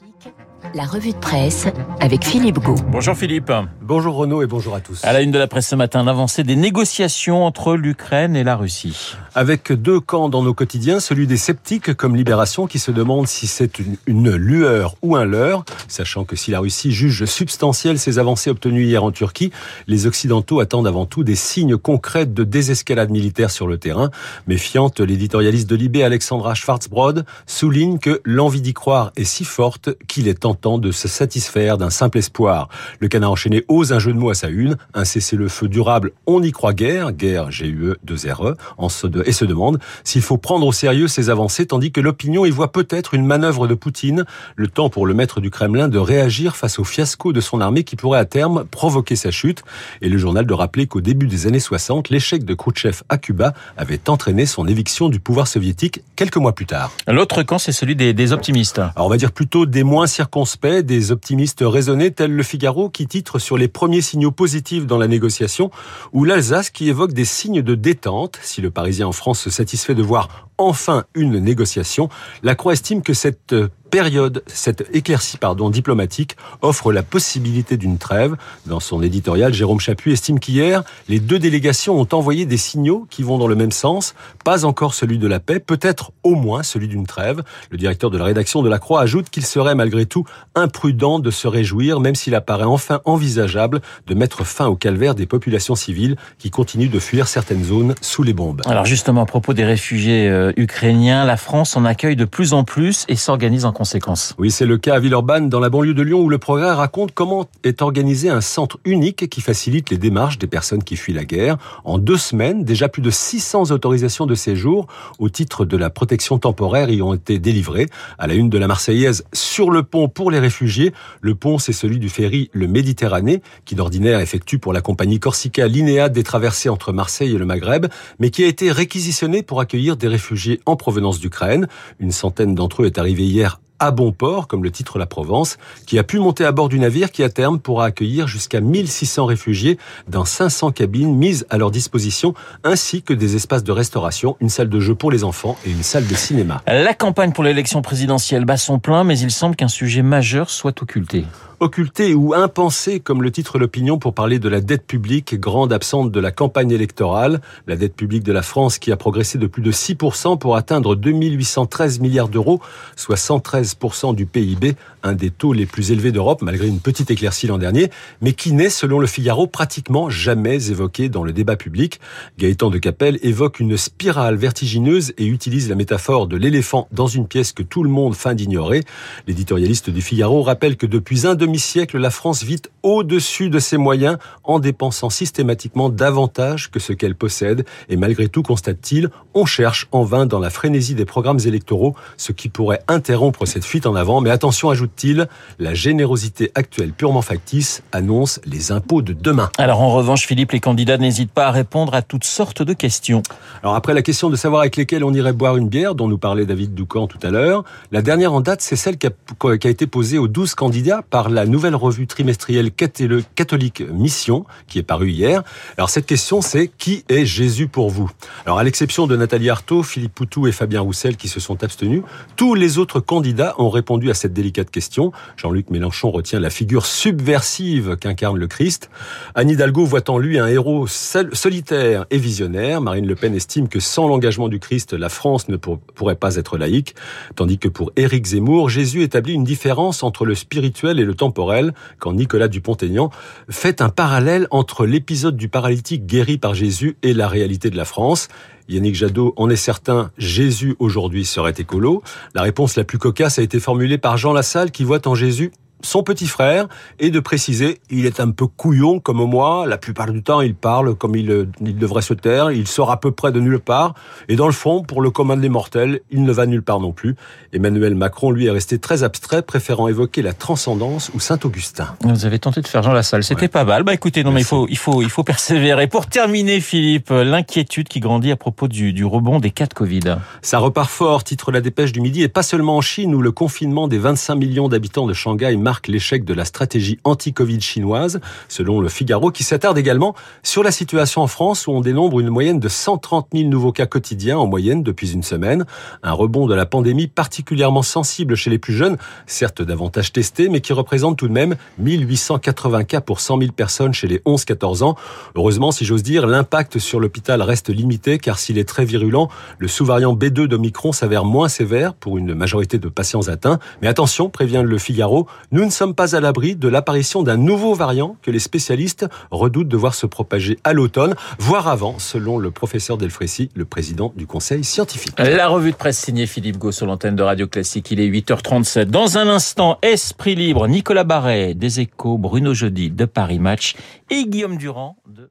seek. La revue de presse avec Philippe Gau. Bonjour Philippe. Bonjour Renaud et bonjour à tous. À la une de la presse ce matin, l'avancée des négociations entre l'Ukraine et la Russie. Avec deux camps dans nos quotidiens, celui des sceptiques comme Libération qui se demande si c'est une, une, lueur ou un leurre, sachant que si la Russie juge substantielle ces avancées obtenues hier en Turquie, les Occidentaux attendent avant tout des signes concrets de désescalade militaire sur le terrain. Méfiante, l'éditorialiste de Libé Alexandra Schwarzbrod souligne que l'envie d'y croire est si forte qu'il est tentant de se satisfaire d'un simple espoir. Le canard enchaîné ose un jeu de mots à sa une, un cessez-le-feu durable, on y croit guère, guerre GUE 2 RE, en se de, et se demande s'il faut prendre au sérieux ces avancées, tandis que l'opinion y voit peut-être une manœuvre de Poutine, le temps pour le maître du Kremlin de réagir face au fiasco de son armée qui pourrait à terme provoquer sa chute, et le journal de rappeler qu'au début des années 60, l'échec de Khrouchtchev à Cuba avait entraîné son éviction du pouvoir soviétique quelques mois plus tard. L'autre camp, c'est celui des, des optimistes. Alors on va dire plutôt des moins des optimistes raisonnés tels le Figaro qui titre sur les premiers signaux positifs dans la négociation ou l'Alsace qui évoque des signes de détente. Si le Parisien en France se satisfait de voir enfin une négociation, la Croix estime que cette période, cette éclaircie pardon, diplomatique offre la possibilité d'une trêve. Dans son éditorial, Jérôme Chaput estime qu'hier, les deux délégations ont envoyé des signaux qui vont dans le même sens, pas encore celui de la paix, peut-être au moins celui d'une trêve. Le directeur de la rédaction de la Croix ajoute qu'il serait malgré tout imprudent de se réjouir, même s'il apparaît enfin envisageable de mettre fin au calvaire des populations civiles qui continuent de fuir certaines zones sous les bombes. Alors justement, à propos des réfugiés euh, ukrainiens, la France en accueille de plus en plus et s'organise en Oui, c'est le cas à Villeurbanne, dans la banlieue de Lyon, où le progrès raconte comment est organisé un centre unique qui facilite les démarches des personnes qui fuient la guerre. En deux semaines, déjà plus de 600 autorisations de séjour au titre de la protection temporaire y ont été délivrées. À la une de la Marseillaise, sur le pont pour les réfugiés. Le pont, c'est celui du ferry Le Méditerranée, qui d'ordinaire effectue pour la compagnie Corsica Linéa des traversées entre Marseille et le Maghreb, mais qui a été réquisitionné pour accueillir des réfugiés en provenance d'Ukraine. Une centaine d'entre eux est arrivée hier à bon port, comme le titre La Provence, qui a pu monter à bord du navire qui à terme pourra accueillir jusqu'à 1600 réfugiés dans 500 cabines mises à leur disposition, ainsi que des espaces de restauration, une salle de jeu pour les enfants et une salle de cinéma. La campagne pour l'élection présidentielle bat son plein, mais il semble qu'un sujet majeur soit occulté occulté ou impensé, comme le titre l'opinion, pour parler de la dette publique, grande absente de la campagne électorale. La dette publique de la France qui a progressé de plus de 6% pour atteindre 2813 milliards d'euros, soit 113% du PIB, un des taux les plus élevés d'Europe, malgré une petite éclaircie l'an dernier, mais qui n'est, selon le Figaro, pratiquement jamais évoqué dans le débat public. Gaëtan de Capelle évoque une spirale vertigineuse et utilise la métaphore de l'éléphant dans une pièce que tout le monde feint d'ignorer. L'éditorialiste du Figaro rappelle que depuis un demi-siècle, la France vit au-dessus de ses moyens en dépensant systématiquement davantage que ce qu'elle possède. Et malgré tout, constate-t-il, on cherche en vain dans la frénésie des programmes électoraux ce qui pourrait interrompre cette fuite en avant. Mais attention, ajoute-t-il, la générosité actuelle purement factice annonce les impôts de demain. Alors en revanche, Philippe, les candidats n'hésitent pas à répondre à toutes sortes de questions. Alors après la question de savoir avec lesquels on irait boire une bière, dont nous parlait David Doucan tout à l'heure, la dernière en date, c'est celle qui a, qui a été posée aux 12 candidats par la nouvelle revue trimestrielle catholique Mission, qui est parue hier. Alors cette question, c'est qui est Jésus pour vous? Alors à l'exception de Nathalie Arthaud, Philippe Poutou et Fabien Roussel qui se sont abstenus, tous les autres candidats ont répondu à cette délicate question. Jean-Luc Mélenchon retient la figure subversive qu'incarne le Christ. Anne Hidalgo voit en lui un héros solitaire et visionnaire. Marine Le Pen estime que sans l'engagement du Christ, la France ne pourrait pas être laïque. Tandis que pour Éric Zemmour, Jésus établit une différence entre le spirituel et le temporel, quand Nicolas Dupont-Aignan fait un parallèle entre l'épisode du paralytique guéri par Jésus et la réalité de la France. Yannick Jadot en est certain, Jésus aujourd'hui serait écolo. La réponse la plus cocasse a été formulée par Jean Lassalle qui voit en Jésus son petit frère et de préciser il est un peu couillon comme moi. La plupart du temps, il parle comme il, il, devrait se taire. Il sort à peu près de nulle part. Et dans le fond, pour le commun des mortels, il ne va nulle part non plus. Emmanuel Macron, lui, est resté très abstrait, préférant évoquer la transcendance ou Saint-Augustin. Vous avez tenté de faire Jean Lassalle. C'était ouais. pas mal. Bah écoutez, non, Merci. mais il faut, il faut, il faut persévérer. Pour terminer, Philippe, l'inquiétude qui grandit à propos du, du rebond des cas de Covid. Ça repart fort, titre la dépêche du midi, et pas seulement en Chine où le confinement des 25 millions d'habitants de Shanghai marque l'échec de la stratégie anti-Covid chinoise, selon le Figaro, qui s'attarde également sur la situation en France où on dénombre une moyenne de 130 000 nouveaux cas quotidiens en moyenne depuis une semaine. Un rebond de la pandémie particulièrement sensible chez les plus jeunes, certes davantage testés, mais qui représente tout de même 1880 cas pour 100 000 personnes chez les 11-14 ans. Heureusement, si j'ose dire, l'impact sur l'hôpital reste limité car s'il est très virulent, le sous-variant B2 d'Omicron s'avère moins sévère pour une majorité de patients atteints. Mais attention, prévient le Figaro, nous ne sommes pas à l'abri de l'apparition d'un nouveau variant que les spécialistes redoutent de voir se propager à l'automne, voire avant, selon le professeur Delfrécy, le président du conseil scientifique. La revue de presse signée Philippe Gau sur l'antenne de Radio Classique. Il est 8h37. Dans un instant, Esprit Libre, Nicolas Barret, des Échos, Bruno Jeudi de Paris Match et Guillaume Durand de